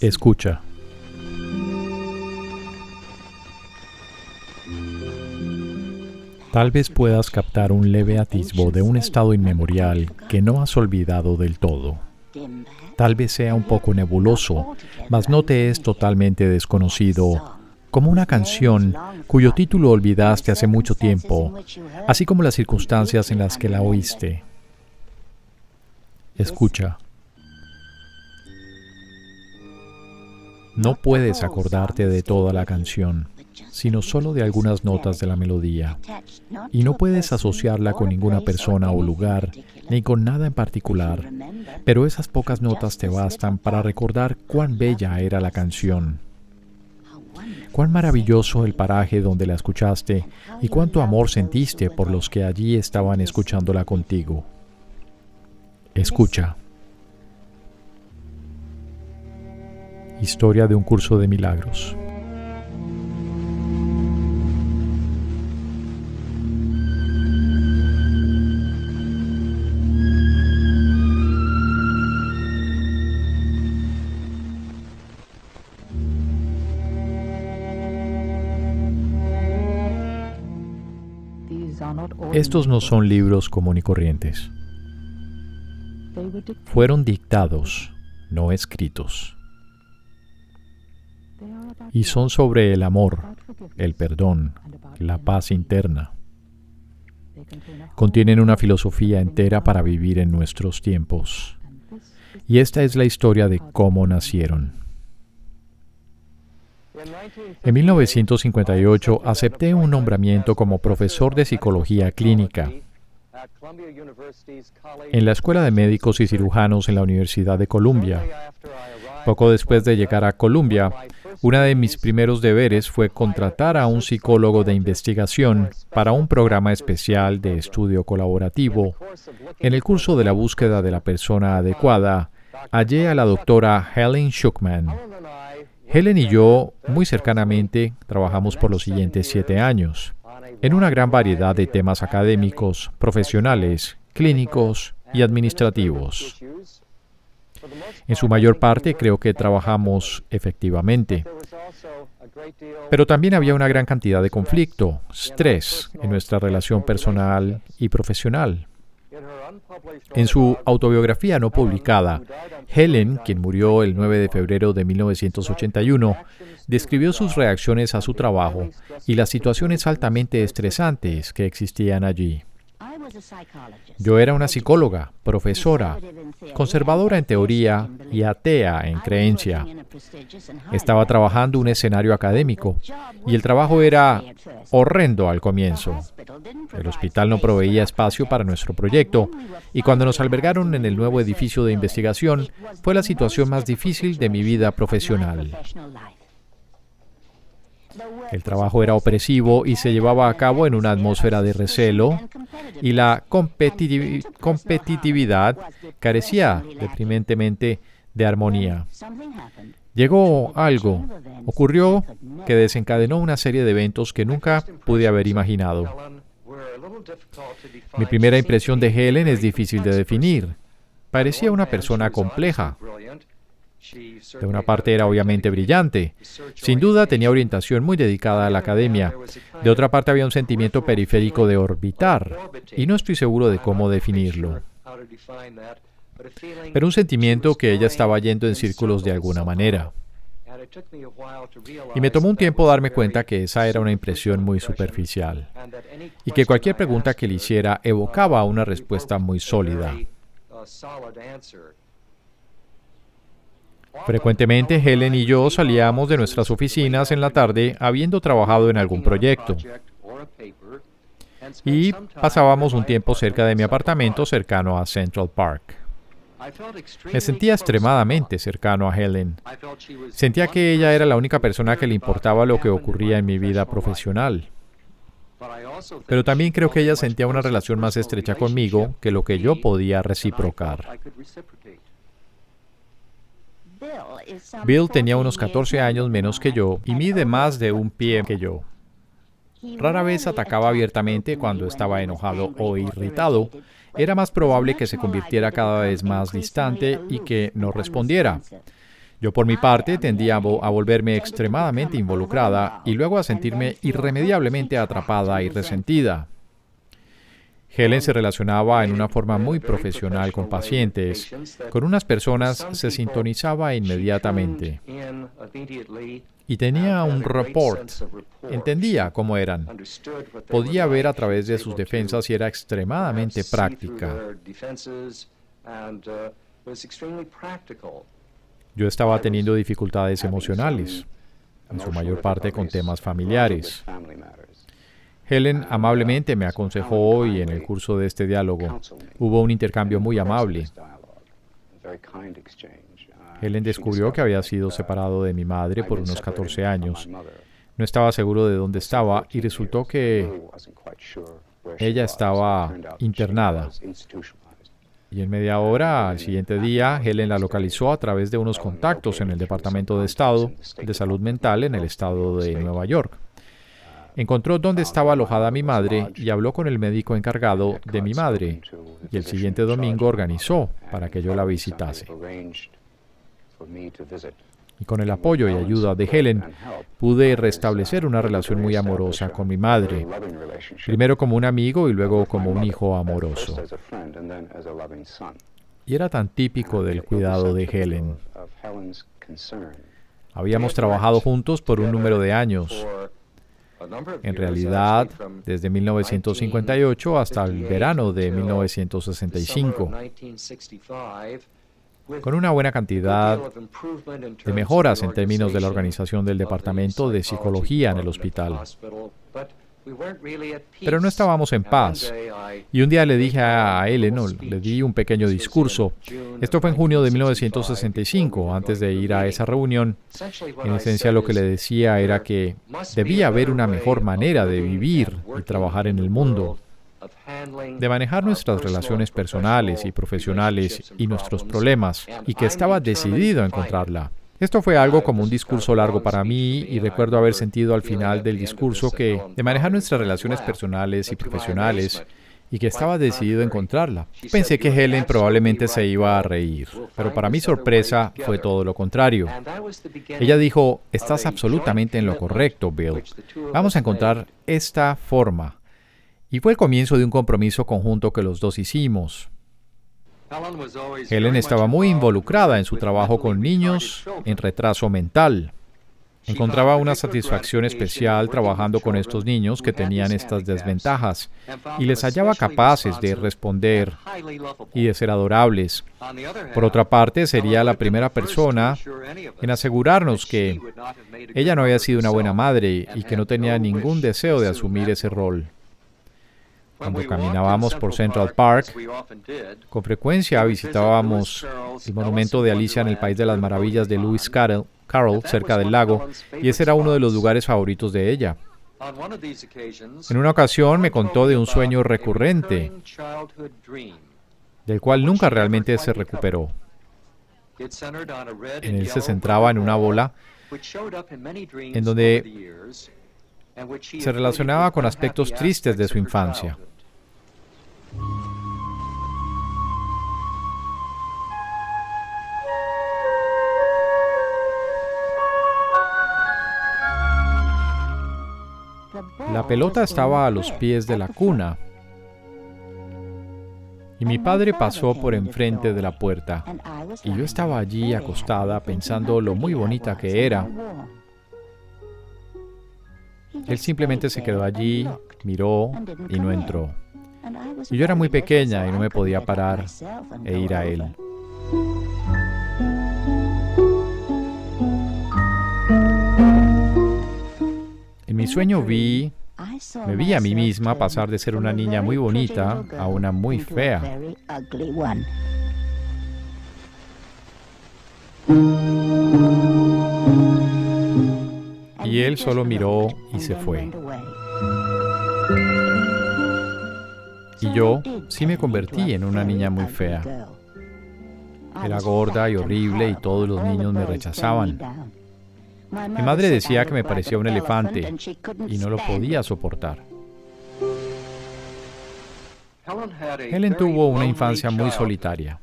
Escucha. Tal vez puedas captar un leve atisbo de un estado inmemorial que no has olvidado del todo. Tal vez sea un poco nebuloso, mas no te es totalmente desconocido, como una canción cuyo título olvidaste hace mucho tiempo, así como las circunstancias en las que la oíste. Escucha. No puedes acordarte de toda la canción, sino solo de algunas notas de la melodía. Y no puedes asociarla con ninguna persona o lugar, ni con nada en particular. Pero esas pocas notas te bastan para recordar cuán bella era la canción. Cuán maravilloso el paraje donde la escuchaste y cuánto amor sentiste por los que allí estaban escuchándola contigo. Escucha. Historia de un curso de milagros. Estos no son libros común y corrientes. Fueron dictados, no escritos. Y son sobre el amor, el perdón, la paz interna. Contienen una filosofía entera para vivir en nuestros tiempos. Y esta es la historia de cómo nacieron. En 1958 acepté un nombramiento como profesor de psicología clínica en la Escuela de Médicos y Cirujanos en la Universidad de Columbia. Poco después de llegar a Columbia, uno de mis primeros deberes fue contratar a un psicólogo de investigación para un programa especial de estudio colaborativo. En el curso de la búsqueda de la persona adecuada, hallé a la doctora Helen Schuckman. Helen y yo, muy cercanamente, trabajamos por los siguientes siete años, en una gran variedad de temas académicos, profesionales, clínicos y administrativos. En su mayor parte creo que trabajamos efectivamente. Pero también había una gran cantidad de conflicto, estrés en nuestra relación personal y profesional. En su autobiografía no publicada, Helen, quien murió el 9 de febrero de 1981, describió sus reacciones a su trabajo y las situaciones altamente estresantes que existían allí. Yo era una psicóloga, profesora, conservadora en teoría y atea en creencia. Estaba trabajando un escenario académico y el trabajo era horrendo al comienzo. El hospital no proveía espacio para nuestro proyecto y cuando nos albergaron en el nuevo edificio de investigación fue la situación más difícil de mi vida profesional. El trabajo era opresivo y se llevaba a cabo en una atmósfera de recelo y la competitividad carecía deprimentemente de armonía. Llegó algo, ocurrió que desencadenó una serie de eventos que nunca pude haber imaginado. Mi primera impresión de Helen es difícil de definir. Parecía una persona compleja. De una parte era obviamente brillante. Sin duda tenía orientación muy dedicada a la academia. De otra parte había un sentimiento periférico de orbitar. Y no estoy seguro de cómo definirlo. Pero un sentimiento que ella estaba yendo en círculos de alguna manera. Y me tomó un tiempo darme cuenta que esa era una impresión muy superficial y que cualquier pregunta que le hiciera evocaba una respuesta muy sólida. Frecuentemente Helen y yo salíamos de nuestras oficinas en la tarde habiendo trabajado en algún proyecto y pasábamos un tiempo cerca de mi apartamento cercano a Central Park. Me sentía extremadamente cercano a Helen. Sentía que ella era la única persona que le importaba lo que ocurría en mi vida profesional. Pero también creo que ella sentía una relación más estrecha conmigo que lo que yo podía reciprocar. Bill tenía unos 14 años menos que yo y mide más de un pie que yo. Rara vez atacaba abiertamente cuando estaba enojado o irritado. Era más probable que se convirtiera cada vez más distante y que no respondiera. Yo por mi parte tendía a, volverme extremadamente involucrada y luego a sentirme irremediablemente atrapada y resentida. Helen se relacionaba en una forma muy profesional con pacientes. Con unas personas se sintonizaba inmediatamente y tenía un report. Entendía cómo eran. Podía ver a través de sus defensas y era extremadamente práctica. Yo estaba teniendo dificultades emocionales, en su mayor parte con temas familiares. Helen amablemente me aconsejó y en el curso de este diálogo hubo un intercambio muy amable. Helen descubrió que había sido separado de mi madre por unos 14 años. No estaba seguro de dónde estaba y resultó que ella estaba internada. Y en media hora, al siguiente día, Helen la localizó a través de unos contactos en el Departamento de Estado de Salud Mental en el estado de Nueva York. Encontró dónde estaba alojada mi madre y habló con el médico encargado de mi madre. Y el siguiente domingo organizó para que yo la visitase. Y con el apoyo y ayuda de Helen pude restablecer una relación muy amorosa con mi madre, primero como un amigo y luego como un hijo amoroso. Y era tan típico del cuidado de Helen. Habíamos trabajado juntos por un número de años, en realidad, desde 1958 hasta el verano de 1965, con una buena cantidad de mejoras en términos de la organización del Departamento de Psicología en el hospital. Pero no estábamos en paz. Y un día le dije a Ellen, le di un pequeño discurso. Esto fue en junio de 1965, antes de ir a esa reunión. En esencia lo que le decía era que debía haber una mejor manera de vivir y trabajar en el mundo, de manejar nuestras relaciones personales y profesionales y nuestros problemas, y que estaba decidido a encontrarla. Esto fue algo como un discurso largo para mí y recuerdo haber sentido al final del discurso que de manejar nuestras relaciones personales y profesionales y que estaba decidido a encontrarla. Pensé que Helen probablemente se iba a reír, pero para mi sorpresa fue todo lo contrario. Ella dijo, estás absolutamente en lo correcto, Bill. Vamos a encontrar esta forma. Y fue el comienzo de un compromiso conjunto que los dos hicimos. Helen estaba muy involucrada en su trabajo con niños en retraso mental. Encontraba una satisfacción especial trabajando con estos niños que tenían estas desventajas y les hallaba capaces de responder y de ser adorables. Por otra parte, sería la primera persona en asegurarnos que ella no había sido una buena madre y que no tenía ningún deseo de asumir ese rol. Cuando caminábamos por Central Park, con frecuencia visitábamos el monumento de Alicia en el País de las Maravillas de Lewis Carroll, cerca del lago, y ese era uno de los lugares favoritos de ella. En una ocasión me contó de un sueño recurrente, del cual nunca realmente se recuperó. En él se centraba en una bola en donde se relacionaba con aspectos tristes de su infancia. La pelota estaba a los pies de la cuna. Y mi padre pasó por enfrente de la puerta. Y yo estaba allí acostada pensando lo muy bonita que era. Él simplemente se quedó allí, miró y no entró. Y yo era muy pequeña y no me podía parar e ir a él. En mi sueño vi, me vi a mí misma pasar de ser una niña muy bonita a una muy fea. Y él solo miró y se fue. Y yo sí me convertí en una niña muy fea. Era gorda y horrible y todos los niños me rechazaban. Mi madre decía que me parecía un elefante y no lo podía soportar. Helen tuvo una infancia muy solitaria.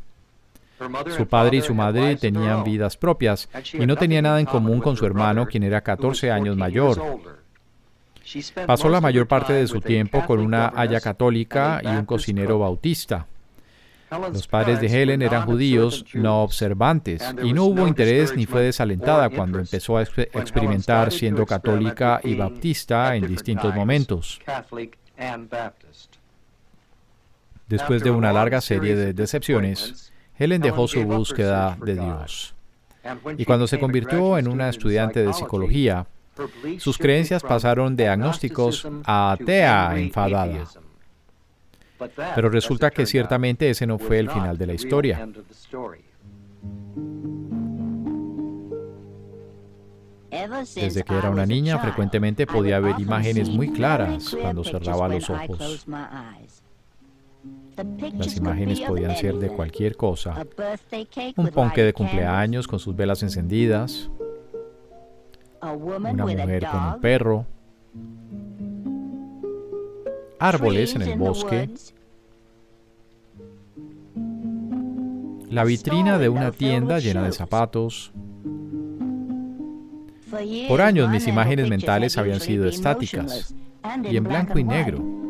Su padre y su madre tenían vidas propias y no tenía nada en común con su hermano, quien era 14 años mayor. Pasó la mayor parte de su tiempo con una haya católica y un cocinero bautista. Los padres de Helen eran judíos no observantes y no hubo interés ni fue desalentada cuando empezó a experimentar siendo católica y baptista en distintos momentos. Después de una larga serie de decepciones, Helen dejó su búsqueda de Dios. Y cuando se convirtió en una estudiante de psicología, sus creencias pasaron de agnósticos a atea enfadada. Pero resulta que ciertamente ese no fue el final de la historia. Desde que era una niña, frecuentemente podía ver imágenes muy claras cuando cerraba los ojos. Las imágenes podían ser de cualquier cosa. Un ponque de cumpleaños con sus velas encendidas, una mujer con un perro, árboles en el bosque, la vitrina de una tienda llena de zapatos. Por años mis imágenes mentales habían sido estáticas y en blanco y negro.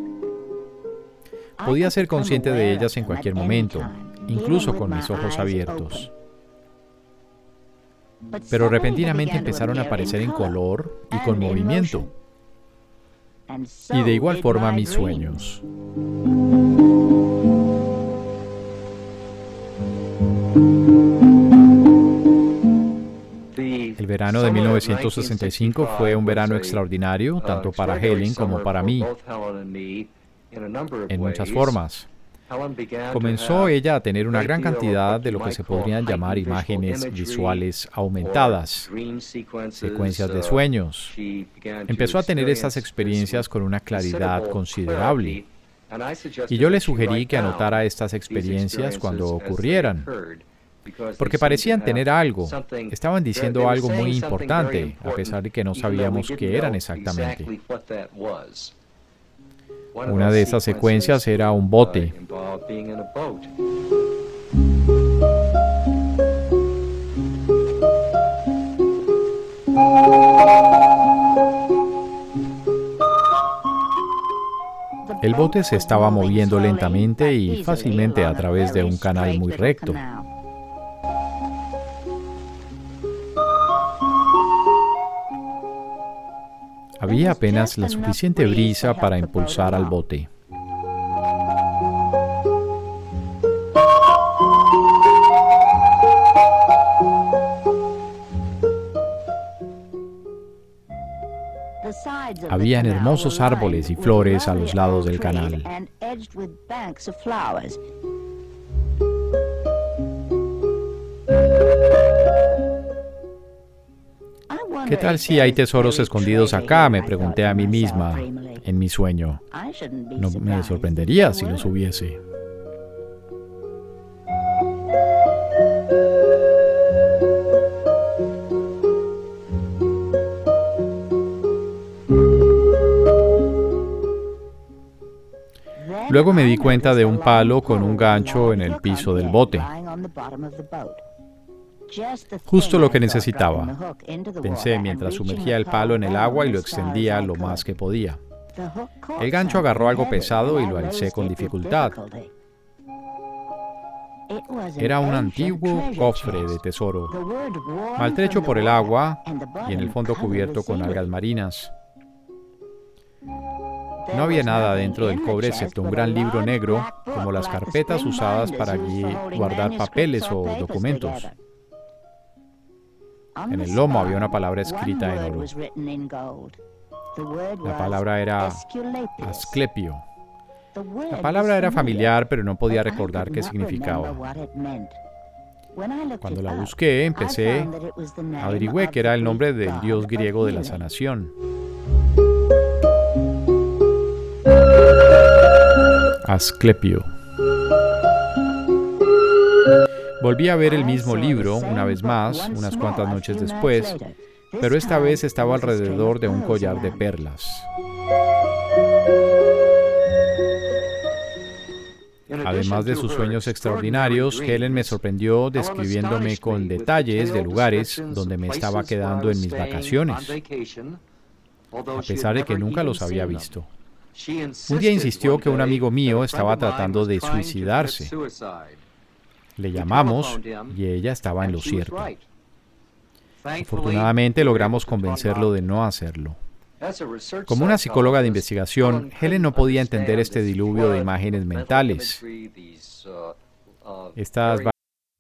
Podía ser consciente de ellas en cualquier momento, incluso con mis ojos abiertos. Pero repentinamente empezaron a aparecer en color y con movimiento. Y de igual forma mis sueños. El verano de 1965 fue un verano extraordinario, tanto para Helen como para mí, en muchas formas. Comenzó ella a tener una gran cantidad de lo que se podrían llamar imágenes visuales aumentadas, secuencias de sueños. Empezó a tener estas experiencias con una claridad considerable. Y yo le sugerí que anotara estas experiencias cuando ocurrieran, porque parecían tener algo, estaban diciendo algo muy importante, a pesar de que no sabíamos qué eran exactamente. Una de esas secuencias era un bote. El bote se estaba moviendo lentamente y fácilmente a través de un canal muy recto. Había apenas la suficiente brisa para impulsar al bote. Habían hermosos árboles y flores a los lados del canal. ¿Qué tal si hay tesoros escondidos acá? Me pregunté a mí misma en mi sueño. No me sorprendería si los hubiese. Luego me di cuenta de un palo con un gancho en el piso del bote. Justo lo que necesitaba. Pensé mientras sumergía el palo en el agua y lo extendía lo más que podía. El gancho agarró algo pesado y lo alcé con dificultad. Era un antiguo cofre de tesoro, maltrecho por el agua y en el fondo cubierto con algas marinas. No había nada dentro del cobre excepto un gran libro negro, como las carpetas usadas para guardar papeles o documentos. En el lomo había una palabra escrita en oro. La palabra era Asclepio. La palabra era familiar, pero no podía recordar qué significaba. Cuando la busqué, empecé, averigüé que era el nombre del dios griego de la sanación. Asclepio. Volví a ver el mismo libro una vez más, unas cuantas noches después, pero esta vez estaba alrededor de un collar de perlas. Además de sus sueños extraordinarios, Helen me sorprendió describiéndome con detalles de lugares donde me estaba quedando en mis vacaciones, a pesar de que nunca los había visto. Un día insistió que un amigo mío estaba tratando de suicidarse. Le llamamos y ella estaba en lo cierto. Afortunadamente logramos convencerlo de no hacerlo. Como una psicóloga de investigación, Helen no podía entender este diluvio de imágenes mentales. Estas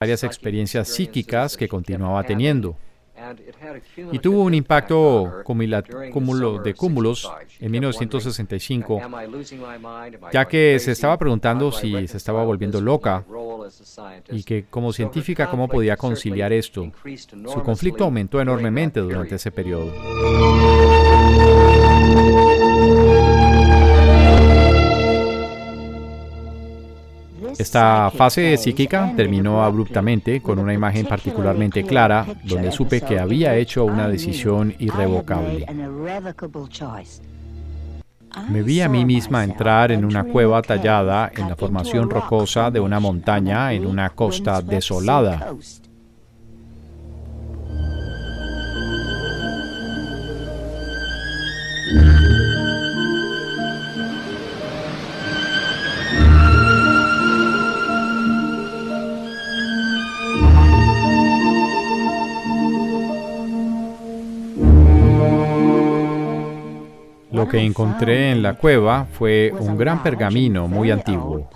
varias experiencias psíquicas que continuaba teniendo. Y tuvo un impacto cúmulo de cúmulos en 1965, ya que se estaba preguntando si se estaba volviendo loca y que como científica cómo podía conciliar esto. Su conflicto aumentó enormemente durante ese periodo. Esta fase psíquica terminó abruptamente con una imagen particularmente clara donde supe que había hecho una decisión irrevocable. Me vi a mí misma entrar en una cueva tallada en la formación rocosa de una montaña en una costa desolada. Lo que encontré en la cueva fue un gran pergamino muy antiguo.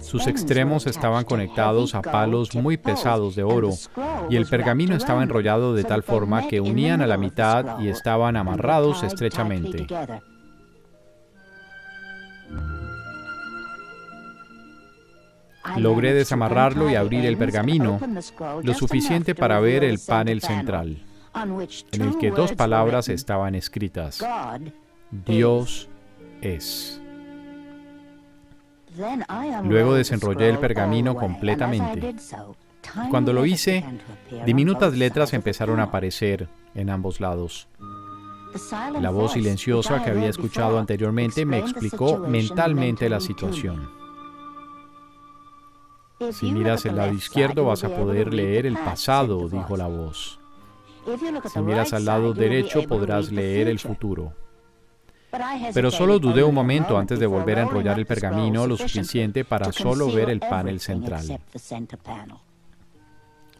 Sus extremos estaban conectados a palos muy pesados de oro y el pergamino estaba enrollado de tal forma que unían a la mitad y estaban amarrados estrechamente. Logré desamarrarlo y abrir el pergamino, lo suficiente para ver el panel central, en el que dos palabras estaban escritas. Dios es. Luego desenrollé el pergamino completamente. Cuando lo hice, diminutas letras empezaron a aparecer en ambos lados. La voz silenciosa que había escuchado anteriormente me explicó mentalmente la situación. Si miras el lado izquierdo vas a poder leer el pasado, dijo la voz. Si miras al lado derecho podrás leer el futuro. Pero solo dudé un momento antes de volver a enrollar el pergamino lo suficiente para solo ver el panel central.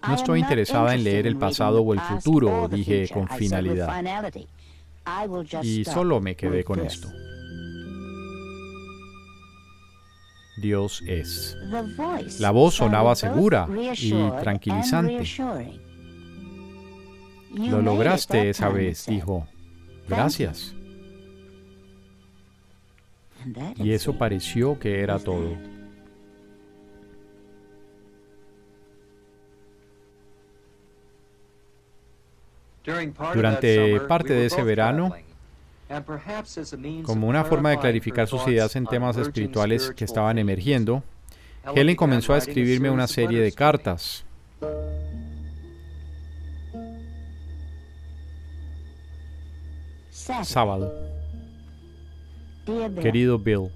No estoy interesada en leer el pasado o el futuro, dije con finalidad. Y solo me quedé con esto. Dios es. La voz sonaba segura y tranquilizante. Lo lograste esa vez, dijo. Gracias. Y eso pareció que era todo. Durante parte de ese verano, como una forma de clarificar sus ideas en temas espirituales que estaban emergiendo, Helen comenzó a escribirme una serie de cartas. Sábado. Querido Bill,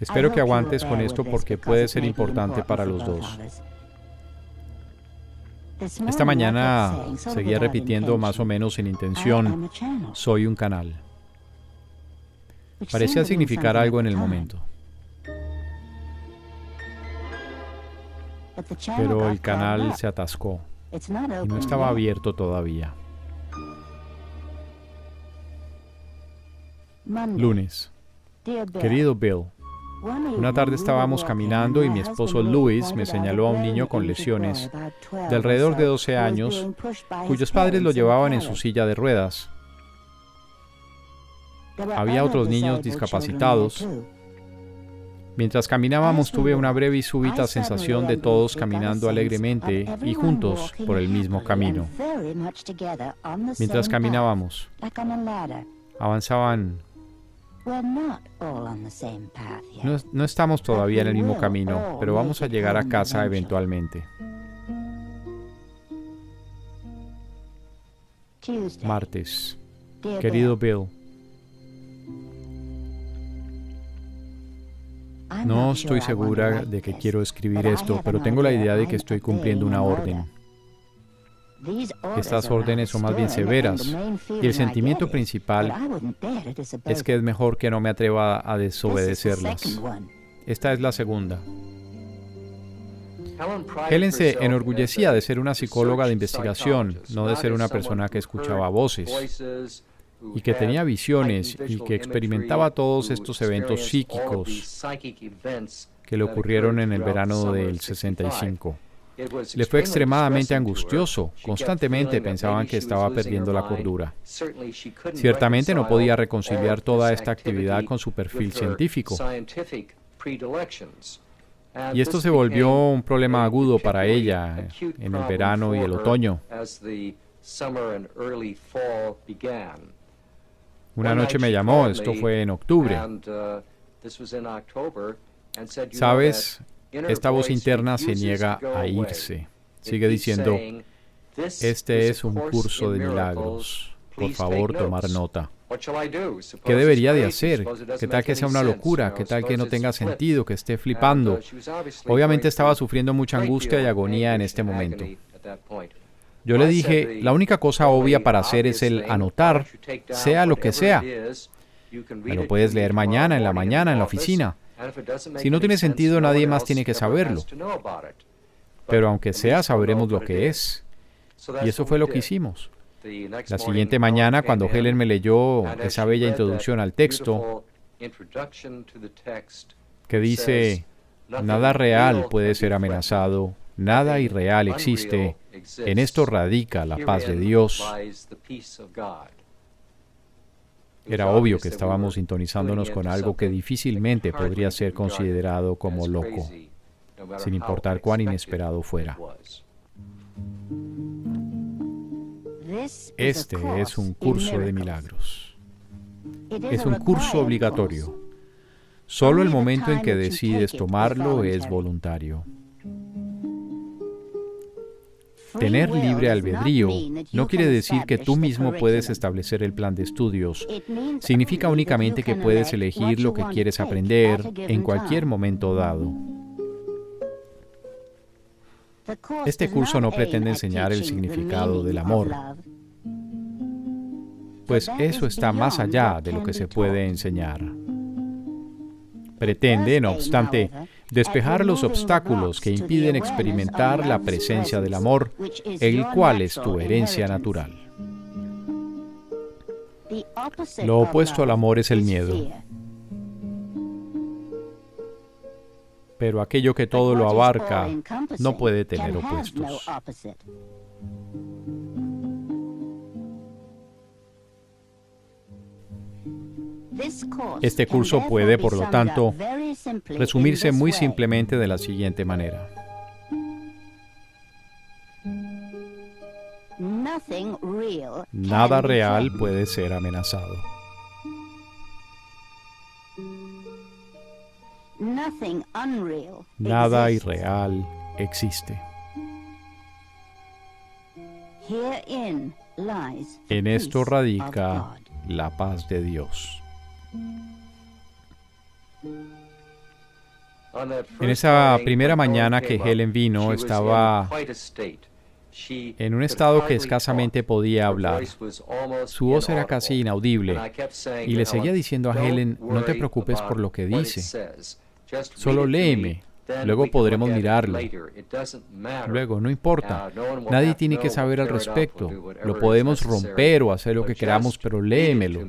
espero que aguantes con esto porque puede ser importante para los dos. Esta mañana seguía repitiendo más o menos sin intención, soy un canal. Parecía significar algo en el momento. Pero el canal se atascó y no estaba abierto todavía. Lunes. Querido Bill, una tarde estábamos caminando y mi esposo Louis me señaló a un niño con lesiones de alrededor de 12 años, cuyos padres lo llevaban en su silla de ruedas. Había otros niños discapacitados. Mientras caminábamos tuve una breve y súbita sensación de todos caminando alegremente y juntos por el mismo camino. Mientras caminábamos, avanzaban no, estamos todavía en el mismo camino, pero vamos a llegar a casa eventualmente. Martes. Querido Bill, no estoy segura de que quiero escribir esto, pero tengo la idea de que estoy cumpliendo una orden. Estas órdenes son más bien severas y el sentimiento principal es que es mejor que no me atreva a desobedecerlas. Esta es la segunda. Helen se enorgullecía de ser una psicóloga de investigación, no de ser una persona que escuchaba voces y que tenía visiones y que experimentaba todos estos eventos psíquicos que le ocurrieron en el verano del 65. Le fue extremadamente angustioso. Constantemente pensaban que estaba perdiendo la cordura. Ciertamente no podía reconciliar toda esta actividad con su perfil científico. Y esto se volvió un problema agudo para ella en el verano y el otoño. Una noche me llamó, esto fue en octubre. Sabes, esta voz interna se niega a irse. Sigue diciendo, este es un curso de milagros. Por favor, tomar nota. ¿Qué debería de hacer? ¿Qué tal que sea una locura? ¿Qué tal que no tenga sentido? ¿Que esté flipando? Obviamente estaba sufriendo mucha angustia y agonía en este momento. Yo le dije, la única cosa obvia para hacer es el anotar, sea lo que sea. Me lo puedes leer mañana, en la mañana, en la oficina. Si no tiene sentido, nadie más tiene que saberlo. Pero aunque sea, sabremos lo que es. Y eso fue lo que hicimos. La siguiente mañana, cuando Helen me leyó esa bella introducción al texto, que dice, nada real puede ser amenazado, nada irreal existe, en esto radica la paz de Dios. Era obvio que estábamos sintonizándonos con algo que difícilmente podría ser considerado como loco, sin importar cuán inesperado fuera. Este es un curso de milagros. Es un curso obligatorio. Solo el momento en que decides tomarlo es voluntario. Tener libre albedrío no quiere decir que tú mismo puedes establecer el plan de estudios. Significa únicamente que puedes elegir lo que quieres aprender en cualquier momento dado. Este curso no pretende enseñar el significado del amor, pues eso está más allá de lo que se puede enseñar. Pretende, no obstante, despejar los obstáculos que impiden experimentar la presencia del amor, el cual es tu herencia natural. Lo opuesto al amor es el miedo. Pero aquello que todo lo abarca no puede tener opuestos. Este curso puede, por lo tanto, resumirse muy simplemente de la siguiente manera. Nada real puede ser amenazado. Nada irreal existe. En esto radica la paz de Dios. En esa primera mañana que Helen vino, estaba en un estado que escasamente podía hablar. Su voz era casi inaudible. y le seguía diciendo a Helen, no te preocupes por lo que dice, solo léeme, luego podremos mirarlo. Luego, no importa, nadie tiene que saber al respecto, lo podemos romper o hacer lo que queramos, pero léemelo.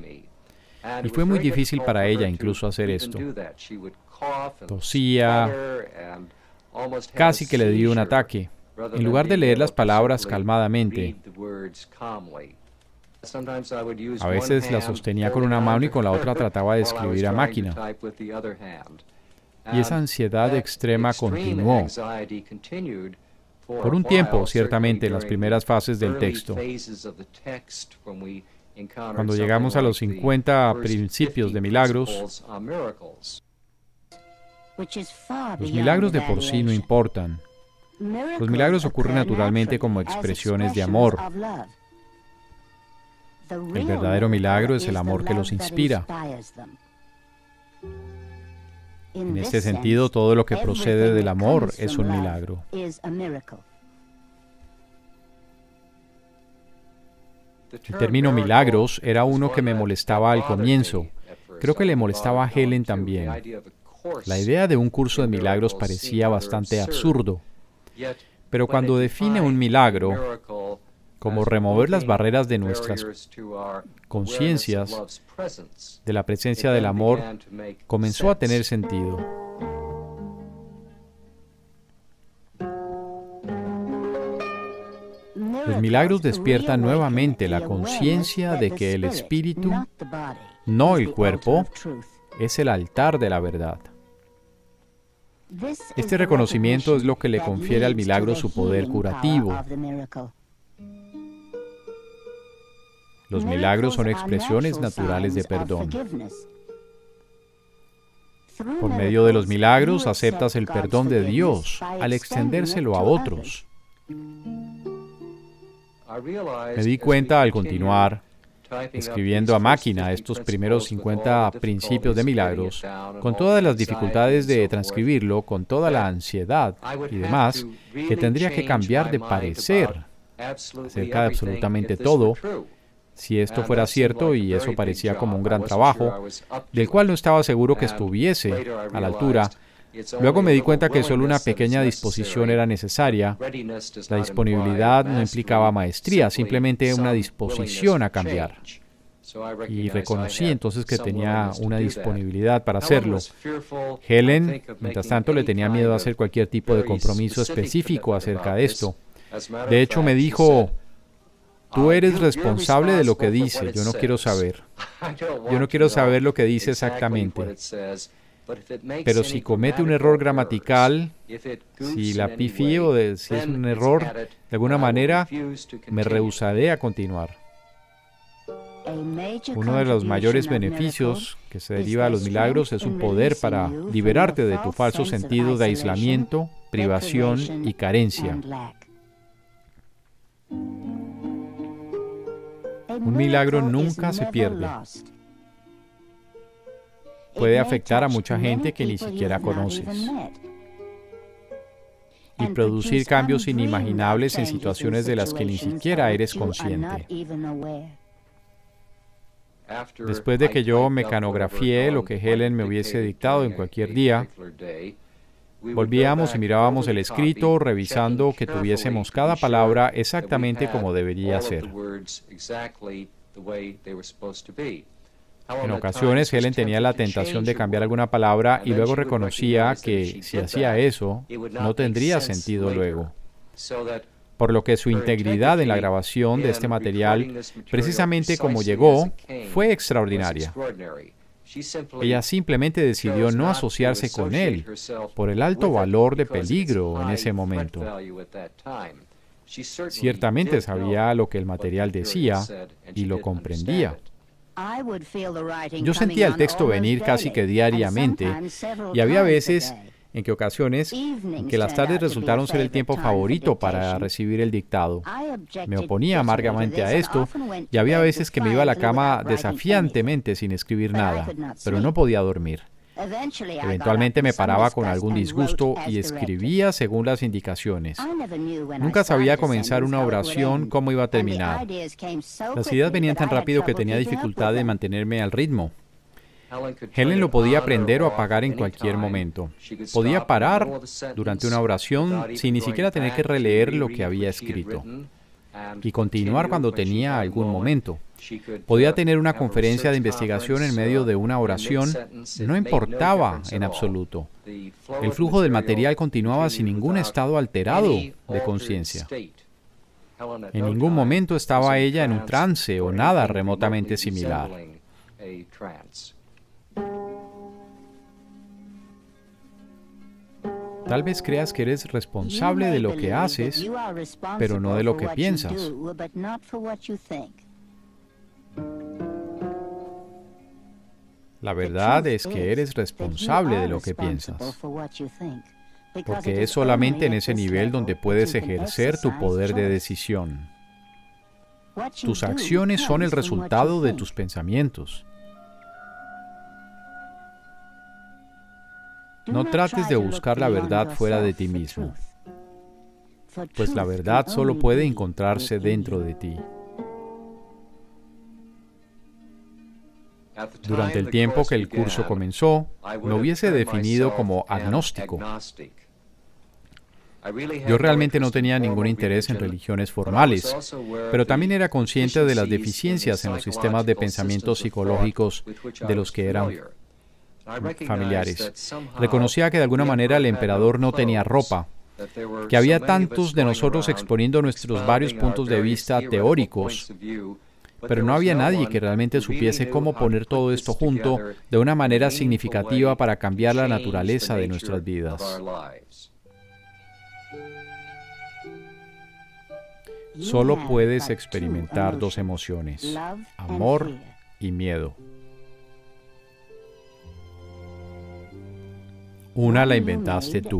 Y fue muy difícil para ella incluso hacer esto. Tosía, casi que le dio un ataque. En lugar de leer las palabras calmadamente, a veces la sostenía con una mano y con la otra trataba de escribir a máquina. Y esa ansiedad extrema continuó. Por un tiempo, ciertamente, en las primeras fases del texto. Cuando llegamos a los 50 principios de milagros, los milagros de por sí no importan. Los milagros ocurren naturalmente como expresiones de amor. El verdadero milagro es el amor que los inspira. En este sentido, todo lo que procede del amor es un milagro. El término milagros era uno que me molestaba al comienzo. Creo que le molestaba a Helen también. La idea de un curso de milagros parecía bastante absurdo. Pero cuando define un milagro como remover las barreras de nuestras conciencias de la presencia del amor, comenzó a tener sentido. Los milagros despiertan nuevamente la conciencia de que el espíritu, no el cuerpo, es el altar de la verdad. Este reconocimiento es lo que le confiere al milagro su poder curativo. Los milagros son expresiones naturales de perdón. Por medio de los milagros aceptas el perdón de Dios al extendérselo a otros. Me di cuenta al continuar escribiendo a máquina estos primeros 50 principios de milagros, con todas las dificultades de transcribirlo, con toda la ansiedad y demás, que tendría que cambiar de parecer acerca de absolutamente todo, si esto fuera cierto y eso parecía como un gran trabajo, del cual no estaba seguro que estuviese a la altura Luego me di cuenta que solo una pequeña disposición era necesaria. La disponibilidad no implicaba maestría, simplemente una disposición a cambiar. Y reconocí entonces que tenía una disponibilidad para hacerlo. Helen, mientras tanto, le tenía miedo a hacer cualquier tipo de compromiso específico acerca de esto. De hecho, me dijo, tú eres responsable de lo que dice, yo no quiero saber. Yo no quiero saber lo que dice exactamente. Pero si comete un error gramatical, si la pifío, de, si es un error, de alguna manera me rehusaré a continuar. Uno de los mayores beneficios que se deriva de los milagros es su poder para liberarte de tu falso sentido de aislamiento, privación y carencia. Un milagro nunca se pierde. Puede afectar a mucha gente que ni siquiera conoces y producir cambios inimaginables en situaciones de las que ni siquiera eres consciente. Después de que yo mecanografié lo que Helen me hubiese dictado en cualquier día, volvíamos y mirábamos el escrito revisando que tuviésemos cada palabra exactamente como debería ser. En ocasiones Helen tenía la tentación de cambiar alguna palabra y luego reconocía que si hacía eso, no tendría sentido luego. Por lo que su integridad en la grabación de este material, precisamente como llegó, fue extraordinaria. Ella simplemente decidió no asociarse con él por el alto valor de peligro en ese momento. Ciertamente sabía lo que el material decía y lo comprendía. Yo sentía el texto venir casi que diariamente y había veces en que ocasiones en que las tardes resultaron ser el tiempo favorito para recibir el dictado. Me oponía amargamente a esto y había veces que me iba a la cama desafiantemente sin escribir nada, pero no podía dormir. Eventualmente me paraba con algún disgusto y escribía según las indicaciones. Nunca sabía comenzar una oración cómo iba a terminar. Las ideas venían tan rápido que tenía dificultad de mantenerme al ritmo. Helen lo podía aprender o apagar en cualquier momento. Podía parar durante una oración sin ni siquiera tener que releer lo que había escrito y continuar cuando tenía algún momento. Podía tener una conferencia de investigación en medio de una oración, no importaba en absoluto. El flujo del material continuaba sin ningún estado alterado de conciencia. En ningún momento estaba ella en un trance o nada remotamente similar. Tal vez creas que eres responsable de lo que haces, pero no de lo que piensas. La verdad es que eres responsable de lo que piensas, porque es solamente en ese nivel donde puedes ejercer tu poder de decisión. Tus acciones son el resultado de tus pensamientos. No trates de buscar la verdad fuera de ti mismo, pues la verdad solo puede encontrarse dentro de ti. Durante el tiempo que el curso comenzó, me hubiese definido como agnóstico. Yo realmente no tenía ningún interés en religiones formales, pero también era consciente de las deficiencias en los sistemas de pensamiento psicológicos de los que eran familiares. Reconocía que de alguna manera el emperador no tenía ropa, que había tantos de nosotros exponiendo nuestros varios puntos de vista teóricos, pero no había nadie que realmente supiese cómo poner todo esto junto de una manera significativa para cambiar la naturaleza de nuestras vidas. Solo puedes experimentar dos emociones, amor y miedo. Una la inventaste tú.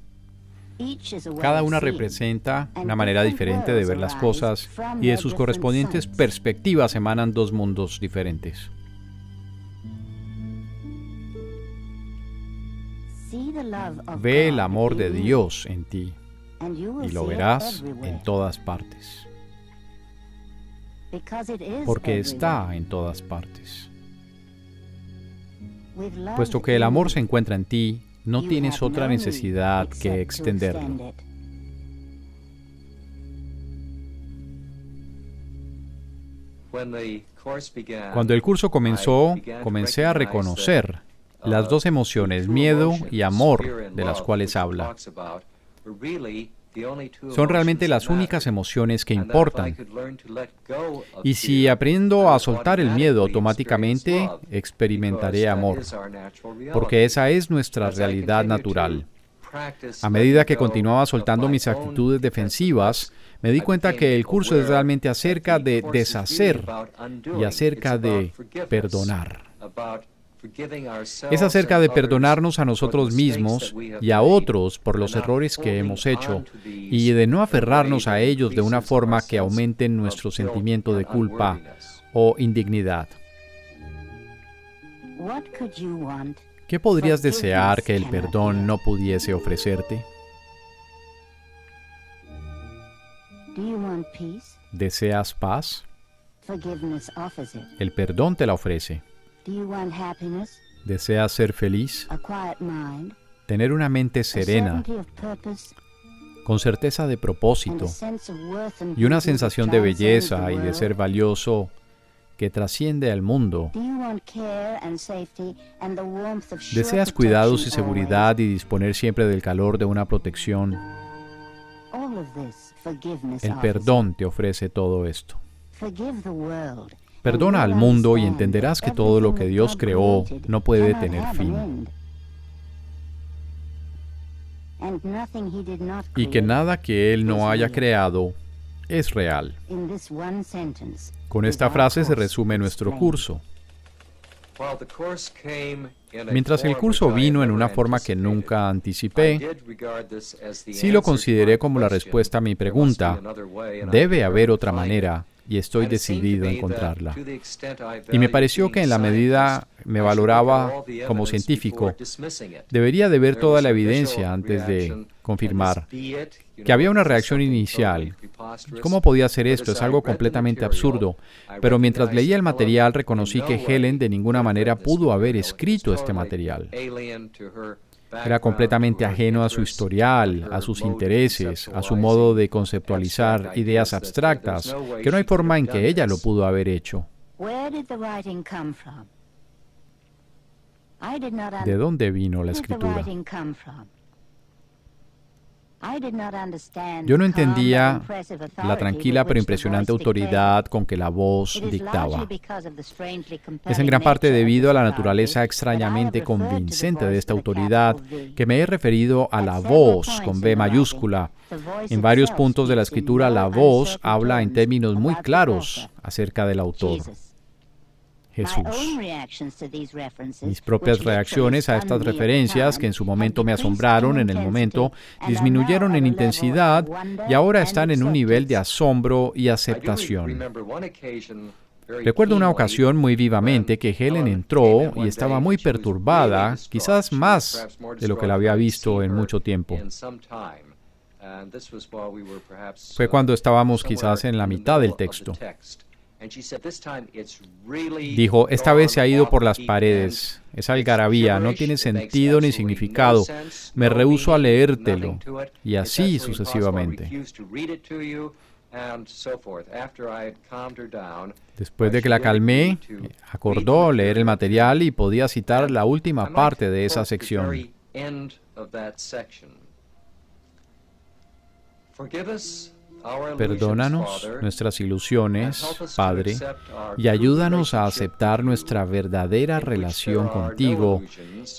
Cada una representa una manera diferente de ver las cosas y de sus correspondientes perspectivas emanan dos mundos diferentes. Ve el amor de Dios en ti y lo verás en todas partes, porque está en todas partes. Puesto que el amor se encuentra en ti, no tienes otra necesidad que extenderlo. Cuando el curso comenzó, comencé a reconocer las dos emociones, miedo y amor, de las cuales habla. Son realmente las únicas emociones que importan. Y si aprendo a soltar el miedo automáticamente, experimentaré amor, porque esa es nuestra realidad natural. A medida que continuaba soltando mis actitudes defensivas, me di cuenta que el curso es realmente acerca de deshacer y acerca de perdonar. Es acerca de perdonarnos a nosotros mismos y a otros por los errores que hemos hecho y de no aferrarnos a ellos de una forma que aumente nuestro sentimiento de culpa o indignidad. ¿Qué podrías desear que el perdón no pudiese ofrecerte? ¿Deseas paz? El perdón te la ofrece. ¿Deseas ser feliz? Tener una mente serena, con certeza de propósito. y una sensación de belleza y de ser valioso que trasciende al mundo. ¿Deseas cuidados y seguridad y disponer siempre del calor de una protección? El perdón te ofrece todo esto. Perdona al mundo y entenderás que todo lo que Dios creó no puede tener fin. Y que nada que Él no haya creado es real. Con esta frase se resume nuestro curso. Mientras el curso vino en una forma que nunca anticipé, sí lo consideré como la respuesta a mi pregunta, ¿debe haber otra manera? Y estoy decidido a encontrarla. Y me pareció que en la medida me valoraba como científico, debería de ver toda la evidencia antes de confirmar que había una reacción inicial. ¿Cómo podía ser esto? Es algo completamente absurdo. Pero mientras leía el material reconocí que Helen de ninguna manera pudo haber escrito este material. Era completamente ajeno a su historial, a sus intereses, a su modo de conceptualizar ideas abstractas, que no hay forma en que ella lo pudo haber hecho. ¿De dónde vino la escritura? Yo no entendía la tranquila pero impresionante autoridad con que la voz dictaba. Es en gran parte debido a la naturaleza extrañamente convincente de esta autoridad que me he referido a la voz con B mayúscula. En varios puntos de la escritura la voz habla en términos muy claros acerca del autor. Jesús. Mis propias reacciones a estas referencias, que en su momento me asombraron en el momento, disminuyeron en intensidad y ahora están en un nivel de asombro y aceptación. Recuerdo una ocasión muy vivamente que Helen entró y estaba muy perturbada, quizás más de lo que la había visto en mucho tiempo. Fue cuando estábamos quizás en la mitad del texto. Dijo, esta vez se ha ido por las paredes. Es algarabía, no tiene sentido ni significado. Me rehuso a leértelo. Y así sucesivamente. Después de que la calmé, acordó leer el material y podía citar la última parte de esa sección. Perdónanos nuestras ilusiones, Padre, y ayúdanos a aceptar nuestra verdadera relación contigo,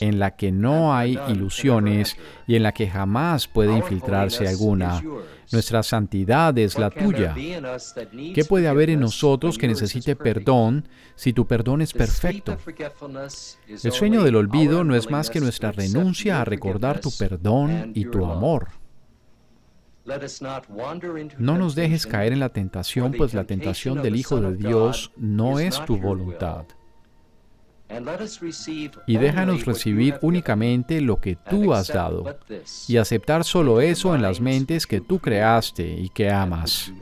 en la que no hay ilusiones y en la que jamás puede infiltrarse alguna. Nuestra santidad es la tuya. ¿Qué puede haber en nosotros que necesite perdón si tu perdón es perfecto? El sueño del olvido no es más que nuestra renuncia a recordar tu perdón y tu amor. No nos dejes caer en la tentación, pues la tentación del Hijo de Dios no es tu voluntad. Y déjanos recibir únicamente lo que tú has dado y aceptar solo eso en las mentes que tú creaste y que amas.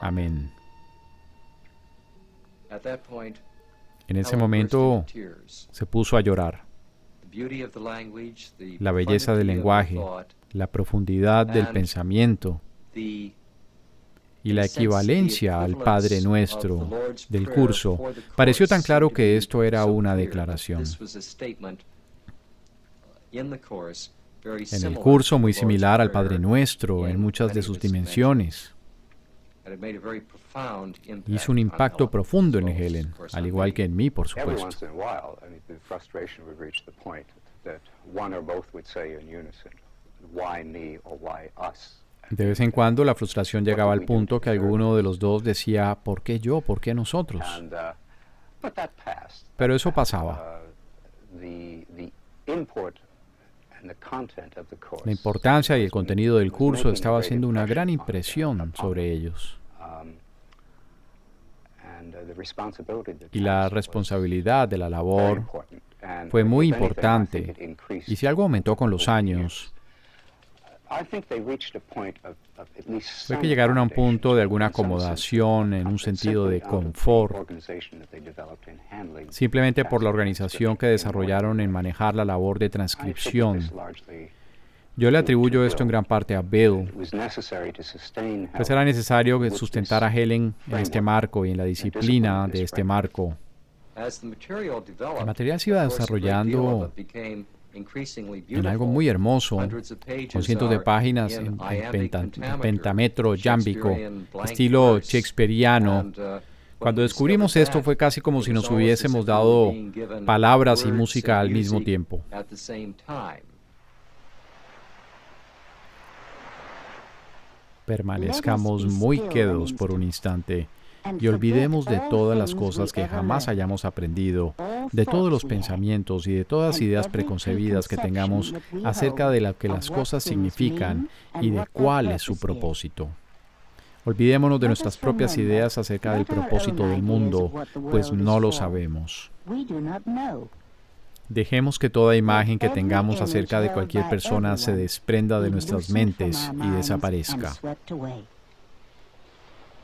Amén. En ese momento se puso a llorar. La belleza del lenguaje, la profundidad del pensamiento y la equivalencia al Padre Nuestro del curso, pareció tan claro que esto era una declaración. En el curso muy similar al Padre Nuestro en muchas de sus dimensiones. Hizo un impacto profundo en Helen, al igual que en mí, por supuesto. De vez en cuando la frustración llegaba al punto que alguno de los dos decía, ¿por qué yo? ¿Por qué nosotros? uh, Pero eso pasaba. La importancia y el contenido del curso estaba haciendo una gran impresión sobre ellos. Um, uh, Y la responsabilidad de la labor fue muy importante. Y si algo aumentó con los años, fue que llegaron a un punto de alguna acomodación en un sentido de confort, simplemente por la organización que desarrollaron en manejar la labor de transcripción. Yo le atribuyo esto en gran parte a Bill, pues era necesario sustentar a Helen en este marco y en la disciplina de este marco. El material se iba desarrollando en algo muy hermoso, con cientos de páginas en, en pentametro yámbico, estilo shakespeariano. Cuando descubrimos esto fue casi como si nos hubiésemos dado palabras y música al mismo tiempo. Permanezcamos muy quedos por un instante y olvidemos de todas las cosas que jamás hayamos aprendido, de todos los pensamientos y de todas las ideas preconcebidas que tengamos acerca de lo que las cosas significan y de cuál es su propósito. Olvidémonos de nuestras propias ideas acerca del propósito del mundo, pues no lo sabemos. Dejemos que toda imagen que tengamos acerca de cualquier persona se desprenda de nuestras mentes y desaparezca.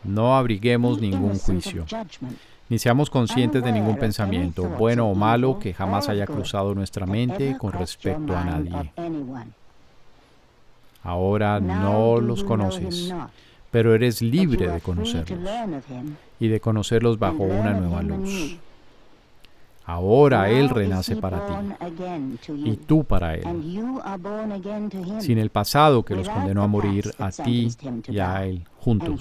No abriguemos ningún juicio, ni seamos conscientes de ningún pensamiento, bueno o malo, que jamás haya cruzado nuestra mente con respecto a nadie. Ahora no los conoces, pero eres libre de conocerlos y de conocerlos bajo una nueva luz. Ahora Él renace para ti y tú para Él, sin el pasado que los condenó a morir a ti y a Él juntos.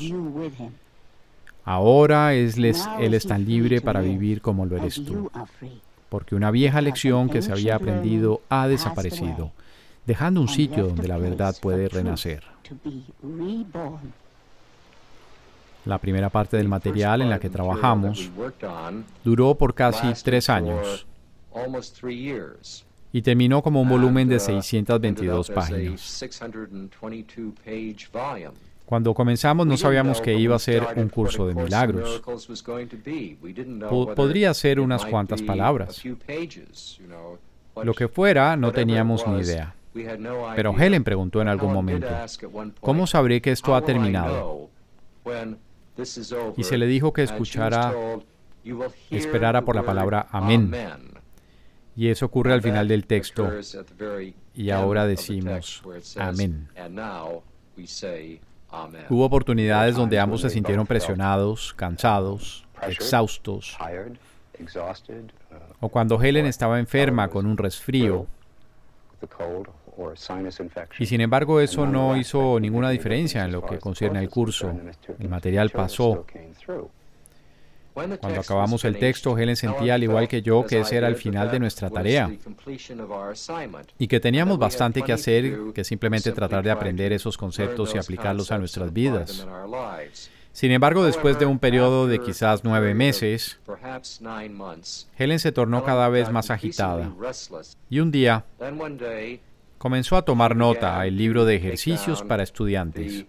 Ahora Él es, él es tan libre para vivir como lo eres tú, porque una vieja lección que se había aprendido ha desaparecido, dejando un sitio donde la verdad puede renacer. La primera parte del material en la que trabajamos duró por casi tres años y terminó como un volumen de 622 páginas. Cuando comenzamos no sabíamos que iba a ser un curso de milagros. podría ser unas cuantas palabras. Lo que fuera, no teníamos ni idea. Pero Helen preguntó en algún momento, ¿cómo sabré que esto ha terminado? Y se le dijo que escuchara, esperara por la palabra amén. Y eso ocurre al final del texto. Y ahora decimos amén. Hubo oportunidades donde ambos se sintieron presionados, cansados, exhaustos. O cuando Helen estaba enferma con un resfrío. Y sin embargo eso no hizo ninguna diferencia en lo que concierne al curso. El material pasó. Cuando acabamos el texto, Helen sentía al igual que yo que ese era el final de nuestra tarea. y que teníamos bastante que hacer que simplemente tratar de aprender esos conceptos y aplicarlos a nuestras vidas. Sin embargo, después de un periodo de quizás nueve meses, Helen se tornó cada vez más agitada. y un día comenzó a tomar nota el libro de ejercicios para estudiantes,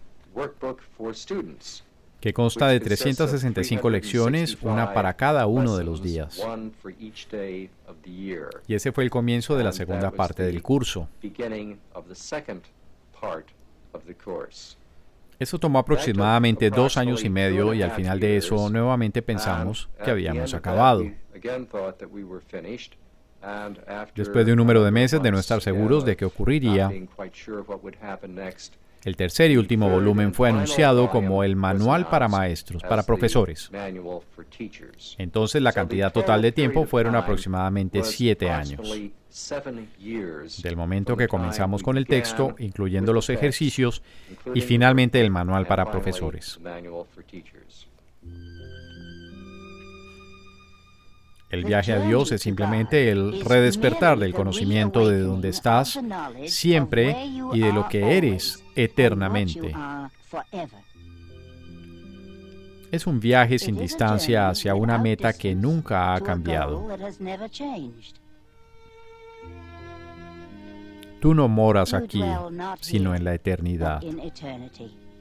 que consta de 365 lecciones, una para cada uno de los días. Y ese fue el comienzo de la segunda parte del curso. Eso tomó aproximadamente dos años y medio y al final de eso nuevamente pensamos que habíamos acabado. Después de un número de meses de no estar seguros de qué ocurriría, el tercer y último volumen fue anunciado como el Manual para Maestros, para profesores. Entonces la cantidad total de tiempo fueron aproximadamente siete años. Del momento que comenzamos con el texto, incluyendo los ejercicios, y finalmente el Manual para Profesores. El viaje a Dios es simplemente el redespertar del conocimiento de dónde estás siempre y de lo que eres eternamente. Es un viaje sin distancia hacia una meta que nunca ha cambiado. Tú no moras aquí, sino en la eternidad.